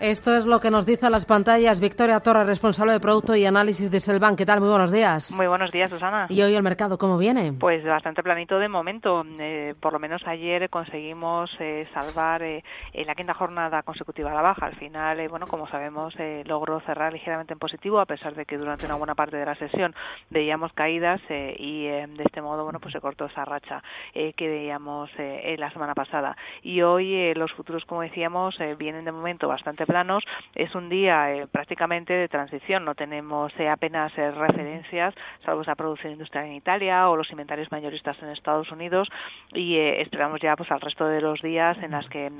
Esto es lo que nos dice a las pantallas Victoria Torres, responsable de producto y análisis de Selvan. ¿Qué tal? Muy buenos días. Muy buenos días, Susana. ¿Y hoy el mercado cómo viene? Pues bastante planito de momento. Eh, por lo menos ayer conseguimos eh, salvar eh, la quinta jornada consecutiva a la baja. Al final, bueno, como sabemos, logró cerrar ligeramente en positivo, a pesar de que durante una buena parte de la sesión veíamos caídas y de este modo, bueno, pues se cortó esa racha que veíamos la semana pasada. Y hoy los futuros, como decíamos, vienen de momento bastante planos. Es un día eh, prácticamente de transición, no tenemos eh, apenas eh, referencias, salvo esa producción industrial en Italia o los inventarios mayoristas en Estados Unidos y esperamos ya pues al resto de los días en las que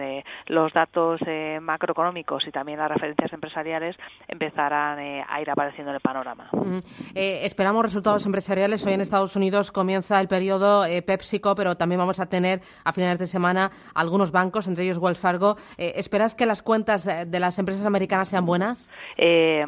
los datos macroeconómicos y también las referencias empresariales empezarán a ir apareciendo en el panorama. esperamos resultados empresariales. Hoy en Estados Unidos comienza el periodo PepsiCo, pero también vamos a tener a finales de semana algunos bancos, entre ellos Wells Fargo. ¿Esperas que las cuentas de las empresas americanas sean buenas? Eh,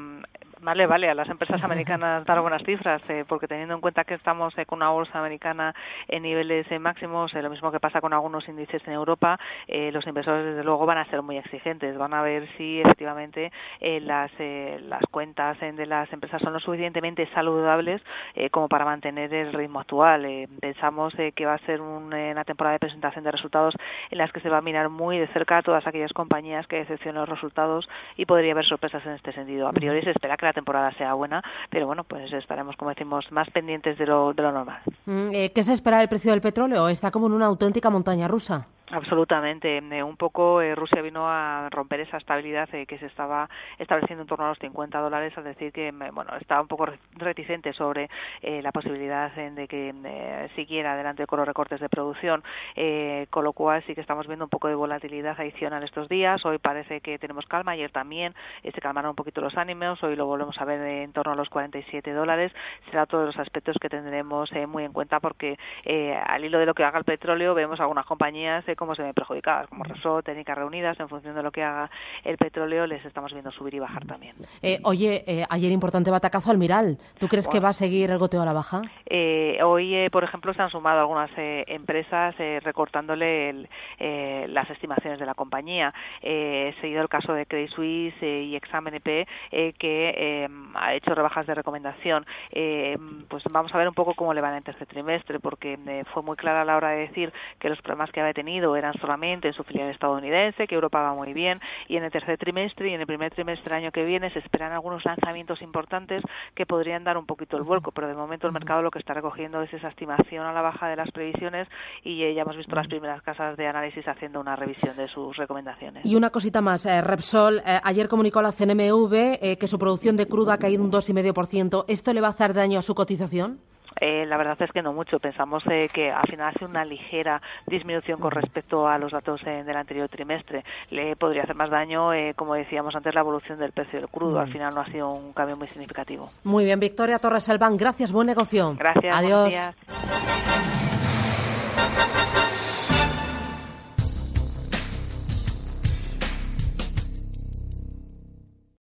Vale, vale, a las empresas americanas dar buenas cifras, eh, porque teniendo en cuenta que estamos eh, con una bolsa americana en niveles eh, máximos, lo mismo que pasa con algunos índices en Europa, los inversores desde luego van a ser muy exigentes, van a ver si efectivamente las, las cuentas de las empresas son lo suficientemente saludables como para mantener el ritmo actual. pensamos que va a ser una temporada de presentación de resultados en las que se va a mirar muy de cerca a todas aquellas compañías que decepcionan los resultados y podría haber sorpresas en este sentido. A priori se espera que la temporada sea buena, pero bueno, pues estaremos, como decimos, más pendientes de lo, de lo normal. Mm, eh, ¿Qué se espera del precio del petróleo? ¿Está como en una auténtica montaña rusa? Absolutamente. Eh, un poco eh, Rusia vino a romper esa estabilidad eh, que se estaba estableciendo en torno a los 50 dólares, es decir, que bueno estaba un poco reticente sobre la posibilidad de que siguiera adelante con los recortes de producción, con lo cual sí que estamos viendo un poco de volatilidad adicional estos días. Hoy parece que tenemos calma, ayer también se calmaron un poquito los ánimos, hoy lo volvemos a ver en torno a los 47 dólares. Será todos los aspectos que tendremos muy en cuenta porque al hilo de lo que haga el petróleo vemos algunas compañías cómo se ven perjudicadas, como Resort, Técnicas Reunidas, en función de lo que haga el petróleo, les estamos viendo subir y bajar también. Eh, oye, eh, ayer importante batacazo al Miral. ¿Tú crees que va a seguir el goteo a la baja? Eh, hoy, por ejemplo, se han sumado algunas empresas recortándole las estimaciones de la compañía. seguido el caso de Credit Suisse y Examen EP, que ha hecho rebajas de recomendación. pues vamos a ver un poco cómo le va en el tercer trimestre, porque fue muy clara a la hora de decir que los problemas que había tenido eran solamente en su filial estadounidense, que Europa va muy bien, y en el tercer trimestre y en el primer trimestre del año que viene se esperan algunos lanzamientos importantes que podrían dar un poquito el vuelco, pero de momento el mercado lo que está recogiendo es esa estimación a la baja de las previsiones y ya hemos visto las primeras casas de análisis haciendo una revisión de sus recomendaciones. Y una cosita más, eh, Repsol, eh, ayer comunicó la CNMV eh, que su producción de crudo ha caído un 2,5%. ¿Esto le va a hacer daño a su cotización? Eh, la verdad es que no mucho. Pensamos eh, que al final hace una ligera disminución con respecto a los datos eh, del anterior trimestre. Le podría hacer más daño, como decíamos antes, la evolución del precio del crudo. Al mm. final no ha sido un cambio muy significativo. Muy bien, Victoria Torres Albán, gracias, buen negocio. Gracias. Adiós.